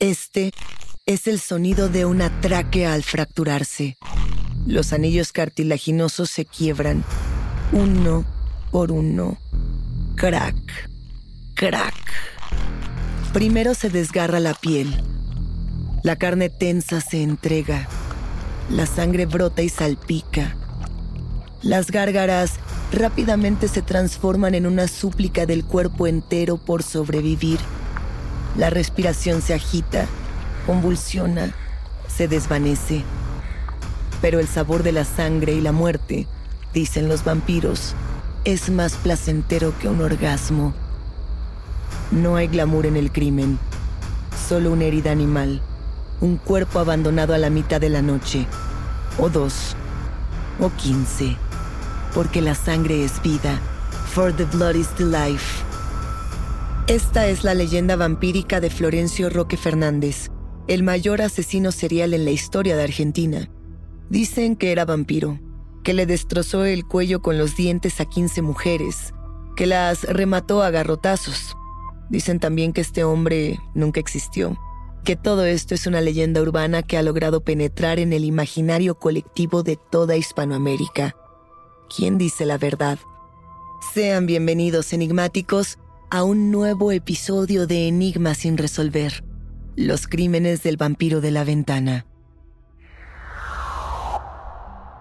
Este es el sonido de una tráquea al fracturarse. Los anillos cartilaginosos se quiebran, uno por uno. Crack, crack. Primero se desgarra la piel. La carne tensa se entrega. La sangre brota y salpica. Las gárgaras rápidamente se transforman en una súplica del cuerpo entero por sobrevivir. La respiración se agita, convulsiona, se desvanece. Pero el sabor de la sangre y la muerte, dicen los vampiros, es más placentero que un orgasmo. No hay glamour en el crimen, solo una herida animal, un cuerpo abandonado a la mitad de la noche, o dos, o quince, porque la sangre es vida, for the blood is the life. Esta es la leyenda vampírica de Florencio Roque Fernández, el mayor asesino serial en la historia de Argentina. Dicen que era vampiro, que le destrozó el cuello con los dientes a 15 mujeres, que las remató a garrotazos. Dicen también que este hombre nunca existió, que todo esto es una leyenda urbana que ha logrado penetrar en el imaginario colectivo de toda Hispanoamérica. ¿Quién dice la verdad? Sean bienvenidos, enigmáticos, a un nuevo episodio de Enigma sin resolver. Los crímenes del vampiro de la ventana.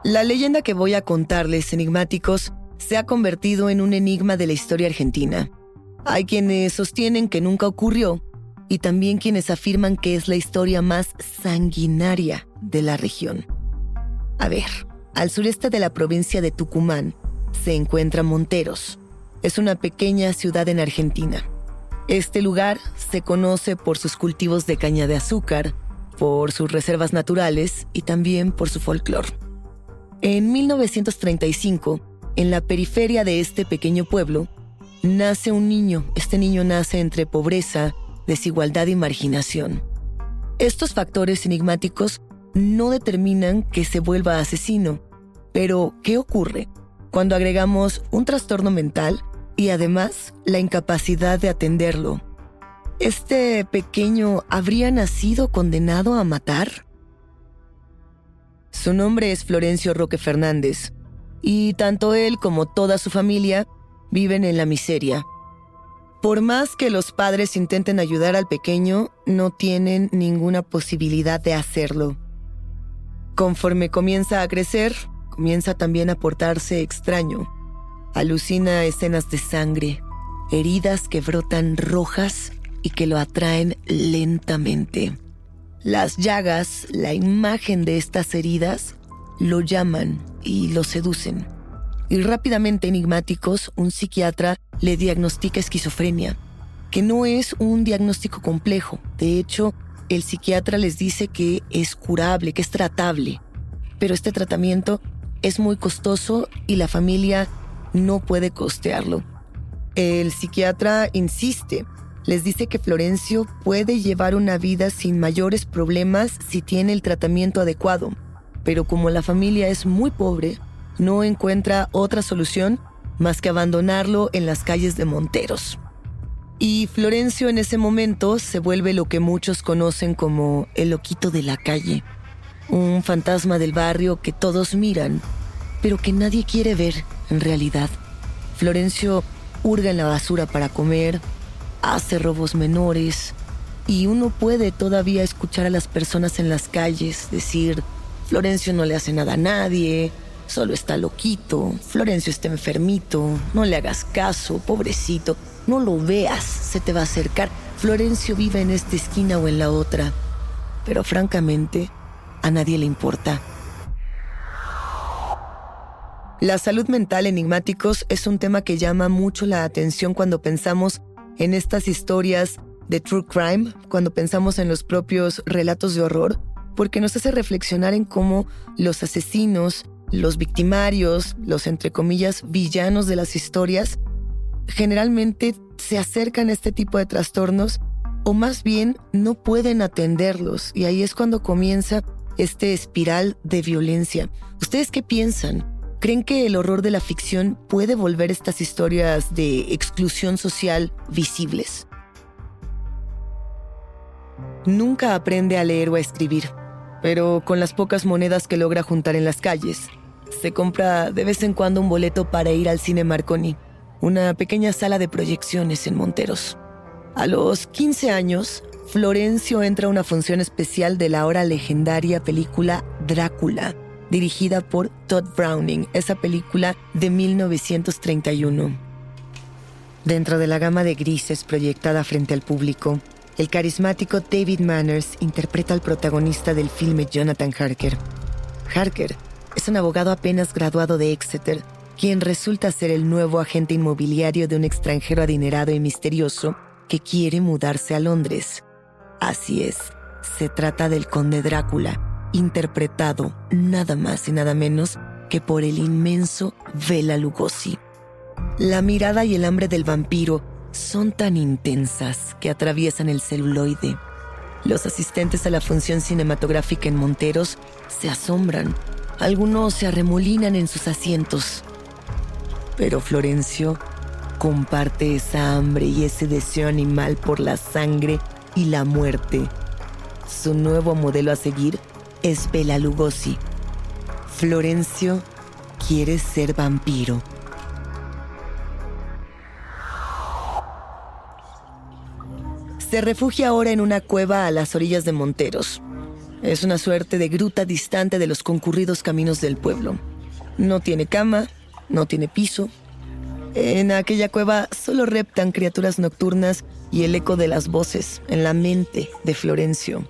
La leyenda que voy a contarles, enigmáticos, se ha convertido en un enigma de la historia argentina. Hay quienes sostienen que nunca ocurrió y también quienes afirman que es la historia más sanguinaria de la región. A ver, al sureste de la provincia de Tucumán se encuentra Monteros. Es una pequeña ciudad en Argentina. Este lugar se conoce por sus cultivos de caña de azúcar, por sus reservas naturales y también por su folclore. En 1935, en la periferia de este pequeño pueblo, nace un niño. Este niño nace entre pobreza, desigualdad y marginación. Estos factores enigmáticos no determinan que se vuelva asesino, pero ¿qué ocurre cuando agregamos un trastorno mental y además la incapacidad de atenderlo? ¿Este pequeño habría nacido condenado a matar? Su nombre es Florencio Roque Fernández, y tanto él como toda su familia viven en la miseria. Por más que los padres intenten ayudar al pequeño, no tienen ninguna posibilidad de hacerlo. Conforme comienza a crecer, comienza también a portarse extraño. Alucina escenas de sangre, heridas que brotan rojas y que lo atraen lentamente. Las llagas, la imagen de estas heridas, lo llaman y lo seducen. Y rápidamente enigmáticos, un psiquiatra le diagnostica esquizofrenia, que no es un diagnóstico complejo. De hecho, el psiquiatra les dice que es curable, que es tratable. Pero este tratamiento es muy costoso y la familia no puede costearlo. El psiquiatra insiste, les dice que Florencio puede llevar una vida sin mayores problemas si tiene el tratamiento adecuado, pero como la familia es muy pobre, no encuentra otra solución más que abandonarlo en las calles de Monteros. Y Florencio en ese momento se vuelve lo que muchos conocen como el loquito de la calle, un fantasma del barrio que todos miran, pero que nadie quiere ver en realidad. Florencio hurga en la basura para comer, hace robos menores, y uno puede todavía escuchar a las personas en las calles decir, Florencio no le hace nada a nadie, solo está loquito, Florencio está enfermito, no le hagas caso, pobrecito, no lo veas, se te va a acercar, Florencio vive en esta esquina o en la otra. Pero francamente, a nadie le importa. La salud mental enigmáticos es un tema que llama mucho la atención cuando pensamos en estas historias de true crime, cuando pensamos en los propios relatos de horror, porque nos hace reflexionar en cómo los asesinos los victimarios, los entre comillas villanos de las historias, generalmente se acercan a este tipo de trastornos o más bien no pueden atenderlos y ahí es cuando comienza este espiral de violencia. ¿Ustedes qué piensan? ¿Creen que el horror de la ficción puede volver estas historias de exclusión social visibles? Nunca aprende a leer o a escribir, pero con las pocas monedas que logra juntar en las calles, se compra de vez en cuando un boleto para ir al cine Marconi, una pequeña sala de proyecciones en Monteros. A los 15 años, Florencio entra a una función especial de la ahora legendaria película Drácula, dirigida por Todd Browning, esa película de 1931. Dentro de la gama de grises proyectada frente al público, el carismático David Manners interpreta al protagonista del filme Jonathan Harker. Harker es un abogado apenas graduado de Exeter, quien resulta ser el nuevo agente inmobiliario de un extranjero adinerado y misterioso que quiere mudarse a Londres. Así es, se trata del conde Drácula, interpretado nada más y nada menos que por el inmenso Bela Lugosi. La mirada y el hambre del vampiro son tan intensas que atraviesan el celuloide. Los asistentes a la función cinematográfica en Monteros se asombran algunos se arremolinan en sus asientos. Pero Florencio comparte esa hambre y ese deseo animal por la sangre y la muerte. Su nuevo modelo a seguir es Bela Lugosi. Florencio quiere ser vampiro. Se refugia ahora en una cueva a las orillas de Monteros. Es una suerte de gruta distante de los concurridos caminos del pueblo. No tiene cama, no tiene piso. En aquella cueva solo reptan criaturas nocturnas y el eco de las voces en la mente de Florencio.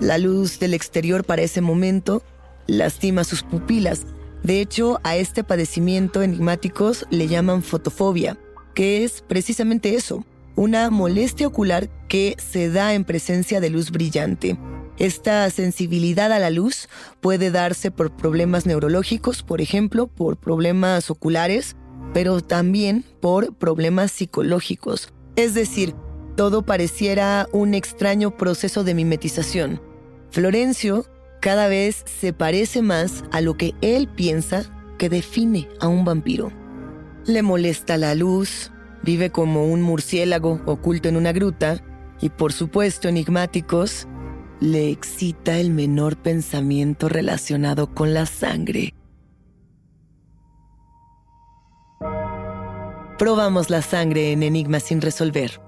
La luz del exterior para ese momento lastima sus pupilas. De hecho, a este padecimiento enigmáticos le llaman fotofobia, que es precisamente eso, una molestia ocular que se da en presencia de luz brillante. Esta sensibilidad a la luz puede darse por problemas neurológicos, por ejemplo, por problemas oculares, pero también por problemas psicológicos. Es decir, todo pareciera un extraño proceso de mimetización. Florencio cada vez se parece más a lo que él piensa que define a un vampiro. Le molesta la luz, vive como un murciélago oculto en una gruta y por supuesto enigmáticos, le excita el menor pensamiento relacionado con la sangre. Probamos la sangre en Enigma sin resolver.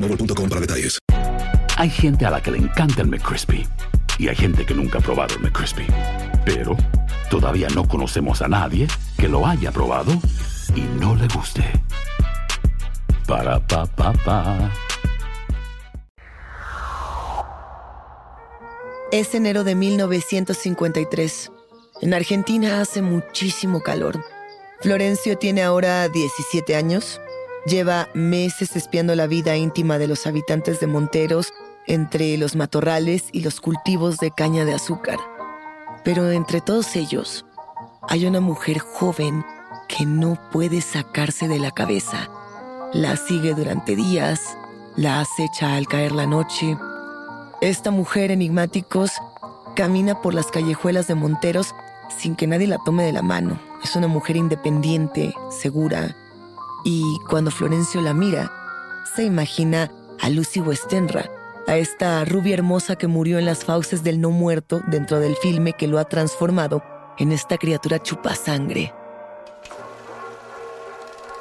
boostmobile.com para detalles. Hay gente a la que le encanta el McCrispy y hay gente que nunca ha probado el McCrispy. Pero todavía no conocemos a nadie que lo haya probado y no le guste. Para pa pa pa. Es enero de 1953. En Argentina hace muchísimo calor. Florencio tiene ahora 17 años Lleva meses espiando la vida íntima de los habitantes de Monteros entre los matorrales y los cultivos de caña de azúcar. Pero entre todos ellos hay una mujer joven que no puede sacarse de la cabeza. La sigue durante días, la acecha al caer la noche. Esta mujer enigmáticos camina por las callejuelas de Monteros sin que nadie la tome de la mano. Es una mujer independiente, segura, y cuando Florencio la mira, se imagina a Lucy Westenra, a esta rubia hermosa que murió en las fauces del no muerto dentro del filme que lo ha transformado en esta criatura chupasangre.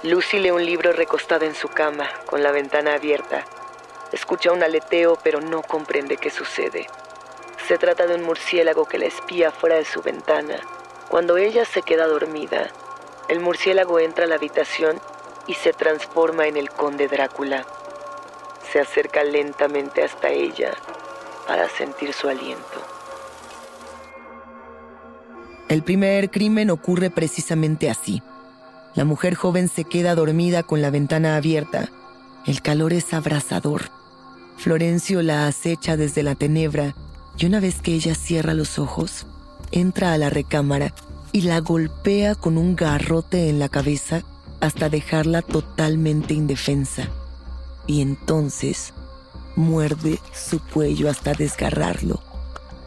Lucy lee un libro recostada en su cama, con la ventana abierta. Escucha un aleteo, pero no comprende qué sucede. Se trata de un murciélago que la espía fuera de su ventana. Cuando ella se queda dormida, el murciélago entra a la habitación y se transforma en el conde Drácula. Se acerca lentamente hasta ella para sentir su aliento. El primer crimen ocurre precisamente así. La mujer joven se queda dormida con la ventana abierta. El calor es abrasador. Florencio la acecha desde la tenebra y una vez que ella cierra los ojos, entra a la recámara y la golpea con un garrote en la cabeza hasta dejarla totalmente indefensa. Y entonces muerde su cuello hasta desgarrarlo.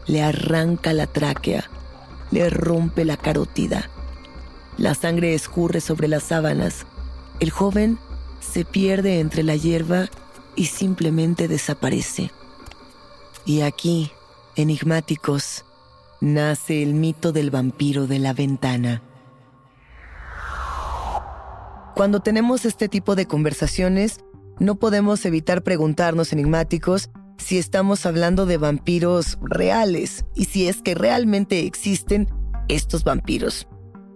Le arranca la tráquea, le rompe la carótida. La sangre escurre sobre las sábanas. El joven se pierde entre la hierba y simplemente desaparece. Y aquí, enigmáticos, nace el mito del vampiro de la ventana. Cuando tenemos este tipo de conversaciones, no podemos evitar preguntarnos enigmáticos si estamos hablando de vampiros reales y si es que realmente existen estos vampiros.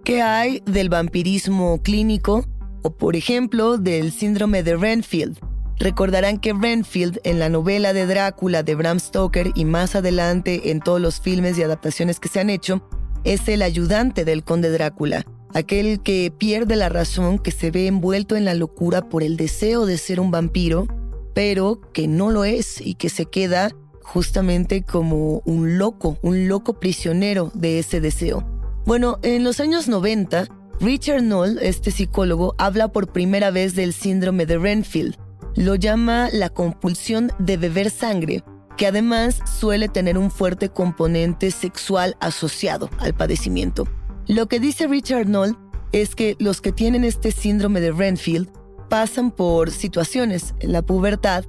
¿Qué hay del vampirismo clínico o, por ejemplo, del síndrome de Renfield, Recordarán que Renfield en la novela de Drácula de Bram Stoker y más adelante en todos los filmes y adaptaciones que se han hecho, es el ayudante del conde Drácula, aquel que pierde la razón, que se ve envuelto en la locura por el deseo de ser un vampiro, pero que no lo es y que se queda justamente como un loco, un loco prisionero de ese deseo. Bueno, en los años 90, Richard Knoll, este psicólogo, habla por primera vez del síndrome de Renfield. Lo llama la compulsión de beber sangre, que además suele tener un fuerte componente sexual asociado al padecimiento. Lo que dice Richard Knoll es que los que tienen este síndrome de Renfield pasan por situaciones en la pubertad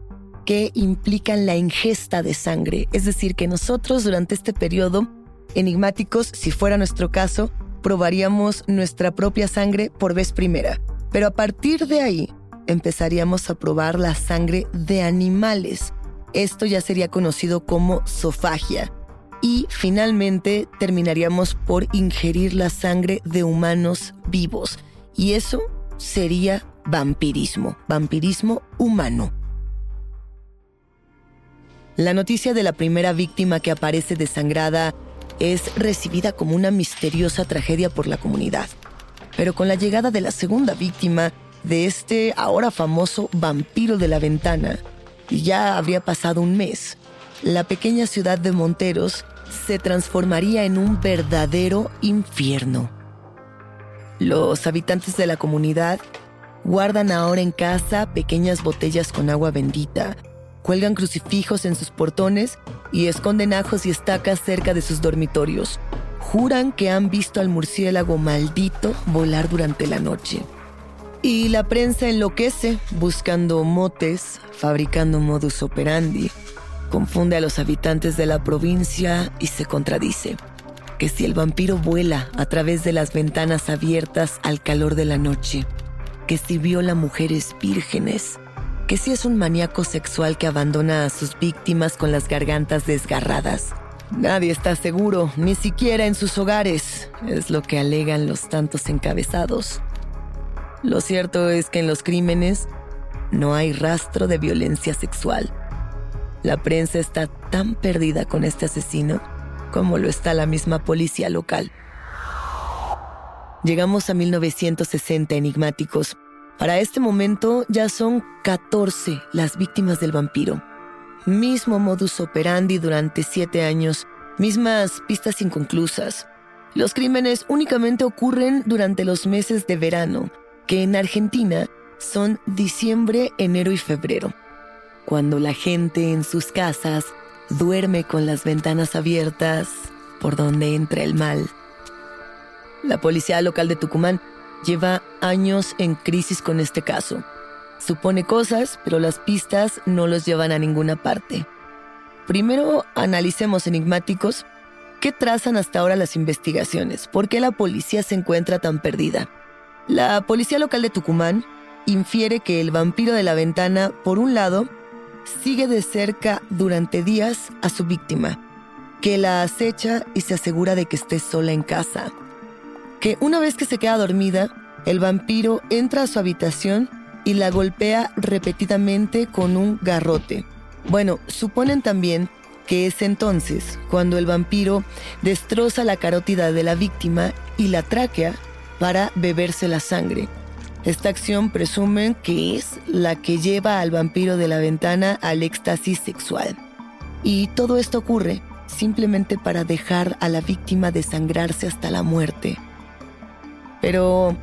que implican la ingesta de sangre. Es decir, que nosotros durante este periodo, enigmáticos, si fuera nuestro caso, probaríamos nuestra propia sangre por vez primera. Pero a partir de ahí empezaríamos a probar la sangre de animales. Esto ya sería conocido como sofagia y finalmente terminaríamos por ingerir la sangre de humanos vivos. Y eso sería vampirismo, vampirismo humano. La noticia de la primera víctima que aparece desangrada es recibida como una misteriosa tragedia por la comunidad. Pero con la llegada de la segunda víctima, de este ahora famoso vampiro de la ventana, ya habría pasado un mes, la pequeña ciudad de Monteros se transformaría en un verdadero infierno. Los habitantes de la comunidad guardan ahora en casa pequeñas botellas con agua bendita, cuelgan crucifijos en sus portones y esconden ajos y estacas cerca de sus dormitorios. Juran que han visto al murciélago maldito volar durante la noche. Y la prensa enloquece buscando motes, fabricando modus operandi, confunde a los habitantes de la provincia y se contradice. Que si el vampiro vuela a través de las ventanas abiertas al calor de la noche, que si viola mujeres vírgenes, que si es un maníaco sexual que abandona a sus víctimas con las gargantas desgarradas. Nadie está seguro, ni siquiera en sus hogares, es lo que alegan los tantos encabezados. Lo cierto es que en los crímenes no hay rastro de violencia sexual. La prensa está tan perdida con este asesino como lo está la misma policía local. Llegamos a 1960 enigmáticos. Para este momento ya son 14 las víctimas del vampiro. Mismo modus operandi durante siete años, mismas pistas inconclusas. Los crímenes únicamente ocurren durante los meses de verano, que en Argentina son diciembre, enero y febrero cuando la gente en sus casas duerme con las ventanas abiertas por donde entra el mal. La policía local de Tucumán lleva años en crisis con este caso. Supone cosas, pero las pistas no los llevan a ninguna parte. Primero analicemos enigmáticos qué trazan hasta ahora las investigaciones, por qué la policía se encuentra tan perdida. La policía local de Tucumán infiere que el vampiro de la ventana, por un lado, sigue de cerca durante días a su víctima, que la acecha y se asegura de que esté sola en casa. Que una vez que se queda dormida, el vampiro entra a su habitación y la golpea repetidamente con un garrote. Bueno, suponen también que es entonces cuando el vampiro destroza la carótida de la víctima y la tráquea para beberse la sangre. Esta acción presumen que es la que lleva al vampiro de la ventana al éxtasis sexual. Y todo esto ocurre simplemente para dejar a la víctima desangrarse hasta la muerte. Pero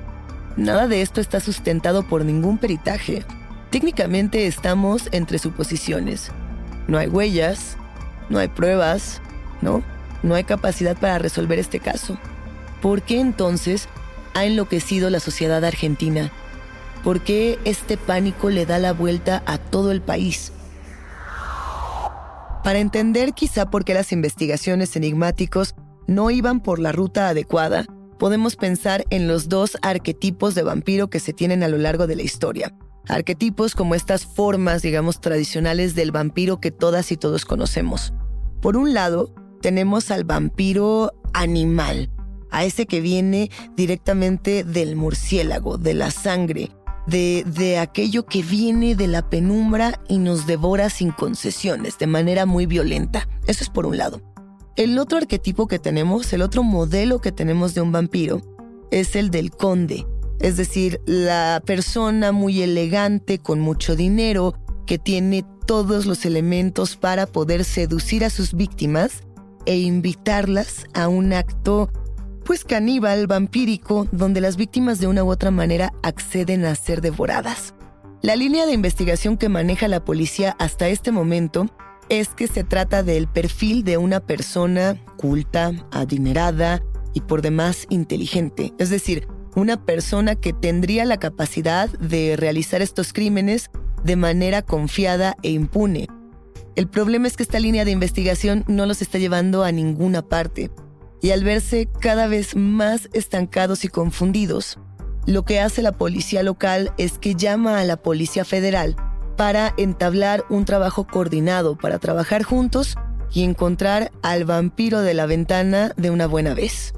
nada de esto está sustentado por ningún peritaje. Técnicamente estamos entre suposiciones. No hay huellas, no hay pruebas, ¿no? No hay capacidad para resolver este caso. ¿Por qué entonces ha enloquecido la sociedad argentina? ¿Por qué este pánico le da la vuelta a todo el país? Para entender quizá por qué las investigaciones enigmáticos no iban por la ruta adecuada, podemos pensar en los dos arquetipos de vampiro que se tienen a lo largo de la historia. Arquetipos como estas formas, digamos, tradicionales del vampiro que todas y todos conocemos. Por un lado, tenemos al vampiro animal, a ese que viene directamente del murciélago, de la sangre, de, de aquello que viene de la penumbra y nos devora sin concesiones, de manera muy violenta. Eso es por un lado. El otro arquetipo que tenemos, el otro modelo que tenemos de un vampiro, es el del conde, es decir, la persona muy elegante, con mucho dinero, que tiene todos los elementos para poder seducir a sus víctimas e invitarlas a un acto pues caníbal, vampírico, donde las víctimas de una u otra manera acceden a ser devoradas. La línea de investigación que maneja la policía hasta este momento es que se trata del perfil de una persona culta, adinerada y por demás inteligente, es decir, una persona que tendría la capacidad de realizar estos crímenes de manera confiada e impune. El problema es que esta línea de investigación no los está llevando a ninguna parte y al verse cada vez más estancados y confundidos, lo que hace la policía local es que llama a la Policía Federal para entablar un trabajo coordinado, para trabajar juntos y encontrar al vampiro de la ventana de una buena vez.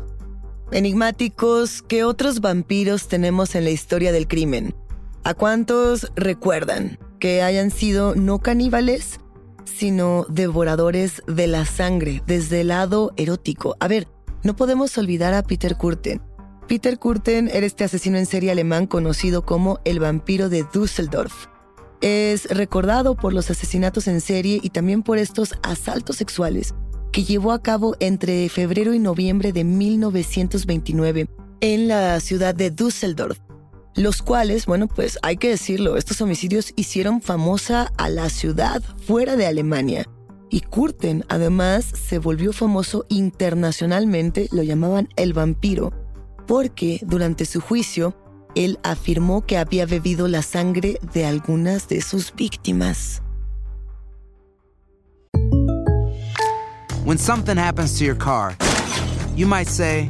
Enigmáticos, ¿qué otros vampiros tenemos en la historia del crimen? ¿A cuántos recuerdan que hayan sido no caníbales, sino devoradores de la sangre desde el lado erótico? A ver, no podemos olvidar a Peter Kurten. Peter Kurten era este asesino en serie alemán conocido como el vampiro de Düsseldorf. Es recordado por los asesinatos en serie y también por estos asaltos sexuales que llevó a cabo entre febrero y noviembre de 1929 en la ciudad de Düsseldorf, los cuales, bueno, pues hay que decirlo, estos homicidios hicieron famosa a la ciudad fuera de Alemania. Y Kurten además se volvió famoso internacionalmente, lo llamaban el vampiro, porque durante su juicio él afirmó que había bebido la sangre de algunas de sus víctimas. When something happens to your car, you might say,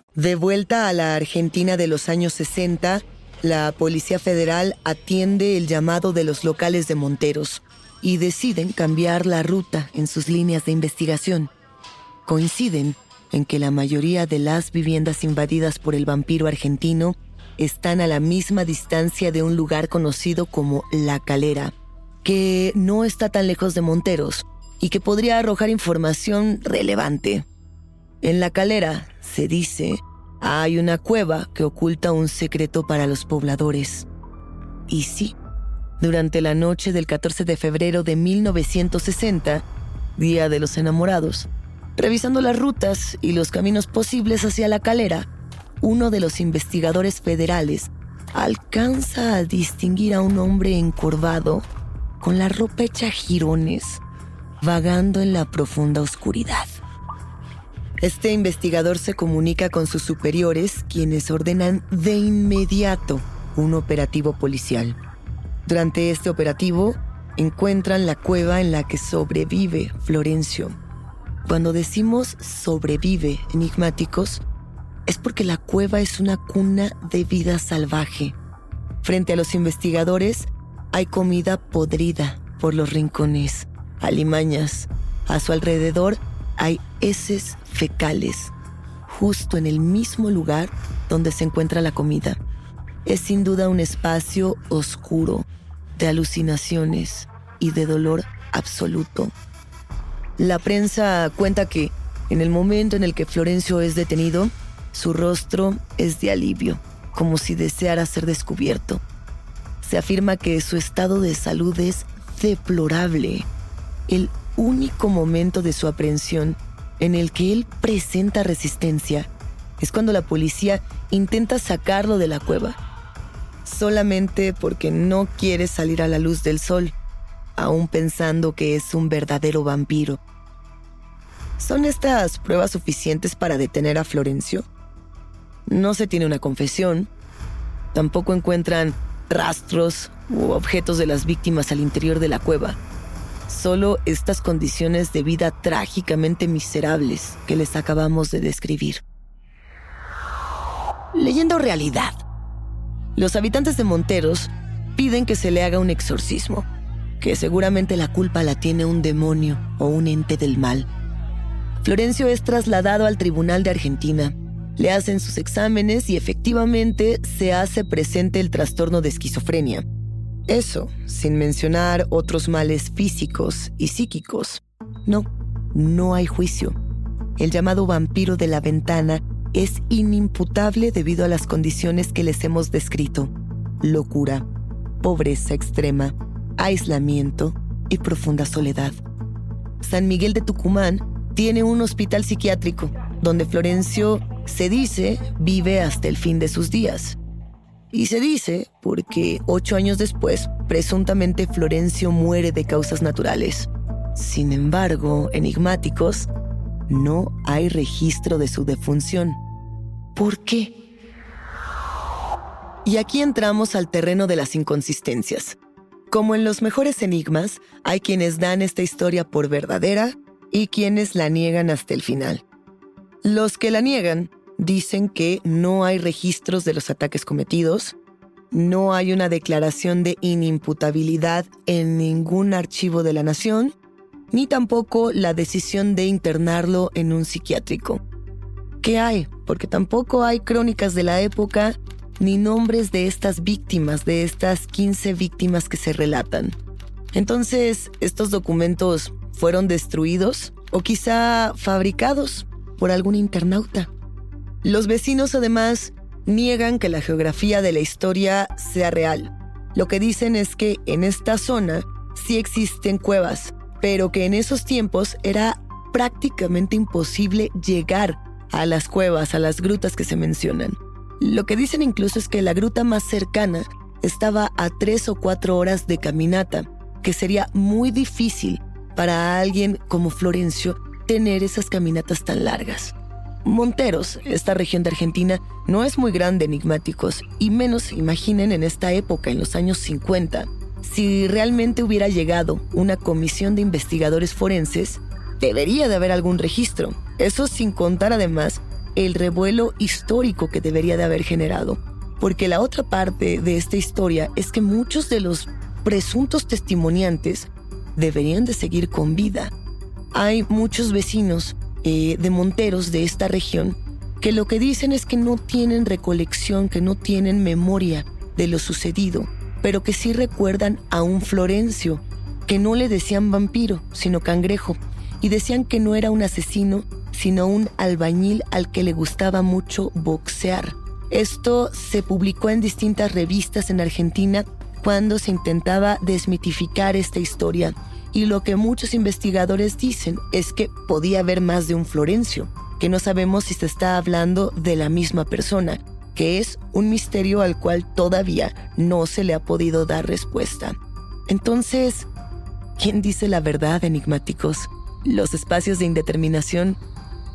De vuelta a la Argentina de los años 60, la Policía Federal atiende el llamado de los locales de Monteros y deciden cambiar la ruta en sus líneas de investigación. Coinciden en que la mayoría de las viviendas invadidas por el vampiro argentino están a la misma distancia de un lugar conocido como La Calera, que no está tan lejos de Monteros y que podría arrojar información relevante. En La Calera, se dice, hay una cueva que oculta un secreto para los pobladores. Y sí, durante la noche del 14 de febrero de 1960, Día de los Enamorados, revisando las rutas y los caminos posibles hacia la calera, uno de los investigadores federales alcanza a distinguir a un hombre encorvado con la ropa hecha jirones, vagando en la profunda oscuridad. Este investigador se comunica con sus superiores, quienes ordenan de inmediato un operativo policial. Durante este operativo, encuentran la cueva en la que sobrevive Florencio. Cuando decimos sobrevive enigmáticos, es porque la cueva es una cuna de vida salvaje. Frente a los investigadores, hay comida podrida por los rincones, alimañas. A su alrededor hay heces fecales, justo en el mismo lugar donde se encuentra la comida. Es sin duda un espacio oscuro, de alucinaciones y de dolor absoluto. La prensa cuenta que, en el momento en el que Florencio es detenido, su rostro es de alivio, como si deseara ser descubierto. Se afirma que su estado de salud es deplorable. El único momento de su aprehensión en el que él presenta resistencia es cuando la policía intenta sacarlo de la cueva, solamente porque no quiere salir a la luz del sol, aún pensando que es un verdadero vampiro. ¿Son estas pruebas suficientes para detener a Florencio? No se tiene una confesión, tampoco encuentran rastros u objetos de las víctimas al interior de la cueva solo estas condiciones de vida trágicamente miserables que les acabamos de describir. Leyendo realidad. Los habitantes de Monteros piden que se le haga un exorcismo, que seguramente la culpa la tiene un demonio o un ente del mal. Florencio es trasladado al Tribunal de Argentina. Le hacen sus exámenes y efectivamente se hace presente el trastorno de esquizofrenia eso, sin mencionar otros males físicos y psíquicos. No, no hay juicio. El llamado vampiro de la ventana es inimputable debido a las condiciones que les hemos descrito. Locura, pobreza extrema, aislamiento y profunda soledad. San Miguel de Tucumán tiene un hospital psiquiátrico donde Florencio, se dice, vive hasta el fin de sus días. Y se dice porque ocho años después, presuntamente Florencio muere de causas naturales. Sin embargo, enigmáticos, no hay registro de su defunción. ¿Por qué? Y aquí entramos al terreno de las inconsistencias. Como en los mejores enigmas, hay quienes dan esta historia por verdadera y quienes la niegan hasta el final. Los que la niegan dicen que no hay registros de los ataques cometidos, no hay una declaración de inimputabilidad en ningún archivo de la nación, ni tampoco la decisión de internarlo en un psiquiátrico. ¿Qué hay? Porque tampoco hay crónicas de la época ni nombres de estas víctimas, de estas 15 víctimas que se relatan. Entonces, ¿estos documentos fueron destruidos o quizá fabricados por algún internauta? Los vecinos además niegan que la geografía de la historia sea real. Lo que dicen es que en esta zona sí existen cuevas, pero que en esos tiempos era prácticamente imposible llegar a las cuevas, a las grutas que se mencionan. Lo que dicen incluso es que la gruta más cercana estaba a tres o cuatro horas de caminata, que sería muy difícil para alguien como Florencio tener esas caminatas tan largas. Monteros, esta región de Argentina, no es muy grande enigmáticos, y menos imaginen en esta época, en los años 50. Si realmente hubiera llegado una comisión de investigadores forenses, debería de haber algún registro. Eso sin contar además el revuelo histórico que debería de haber generado. Porque la otra parte de esta historia es que muchos de los presuntos testimoniantes deberían de seguir con vida. Hay muchos vecinos eh, de monteros de esta región que lo que dicen es que no tienen recolección, que no tienen memoria de lo sucedido, pero que sí recuerdan a un Florencio, que no le decían vampiro, sino cangrejo, y decían que no era un asesino, sino un albañil al que le gustaba mucho boxear. Esto se publicó en distintas revistas en Argentina cuando se intentaba desmitificar esta historia y lo que muchos investigadores dicen es que podía haber más de un Florencio, que no sabemos si se está hablando de la misma persona, que es un misterio al cual todavía no se le ha podido dar respuesta. Entonces, ¿quién dice la verdad, enigmáticos? Los espacios de indeterminación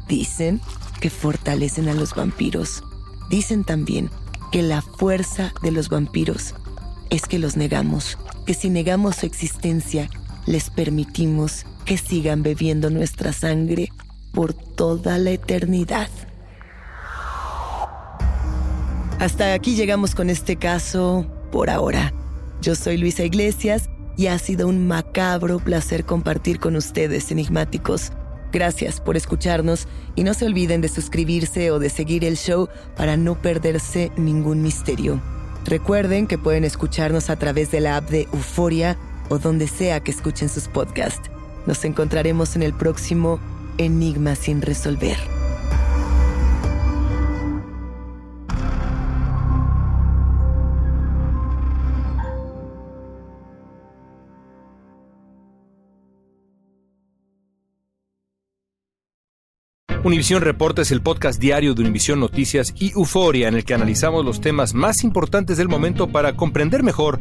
dicen que fortalecen a los vampiros. Dicen también que la fuerza de los vampiros es que los negamos, que si negamos su existencia les permitimos que sigan bebiendo nuestra sangre por toda la eternidad. Hasta aquí llegamos con este caso por ahora. Yo soy Luisa Iglesias y ha sido un macabro placer compartir con ustedes, enigmáticos. Gracias por escucharnos y no se olviden de suscribirse o de seguir el show para no perderse ningún misterio. Recuerden que pueden escucharnos a través de la app de Euforia o donde sea que escuchen sus podcasts. Nos encontraremos en el próximo Enigma sin resolver. Univisión Reporta es el podcast diario de Univisión Noticias y Euforia en el que analizamos los temas más importantes del momento para comprender mejor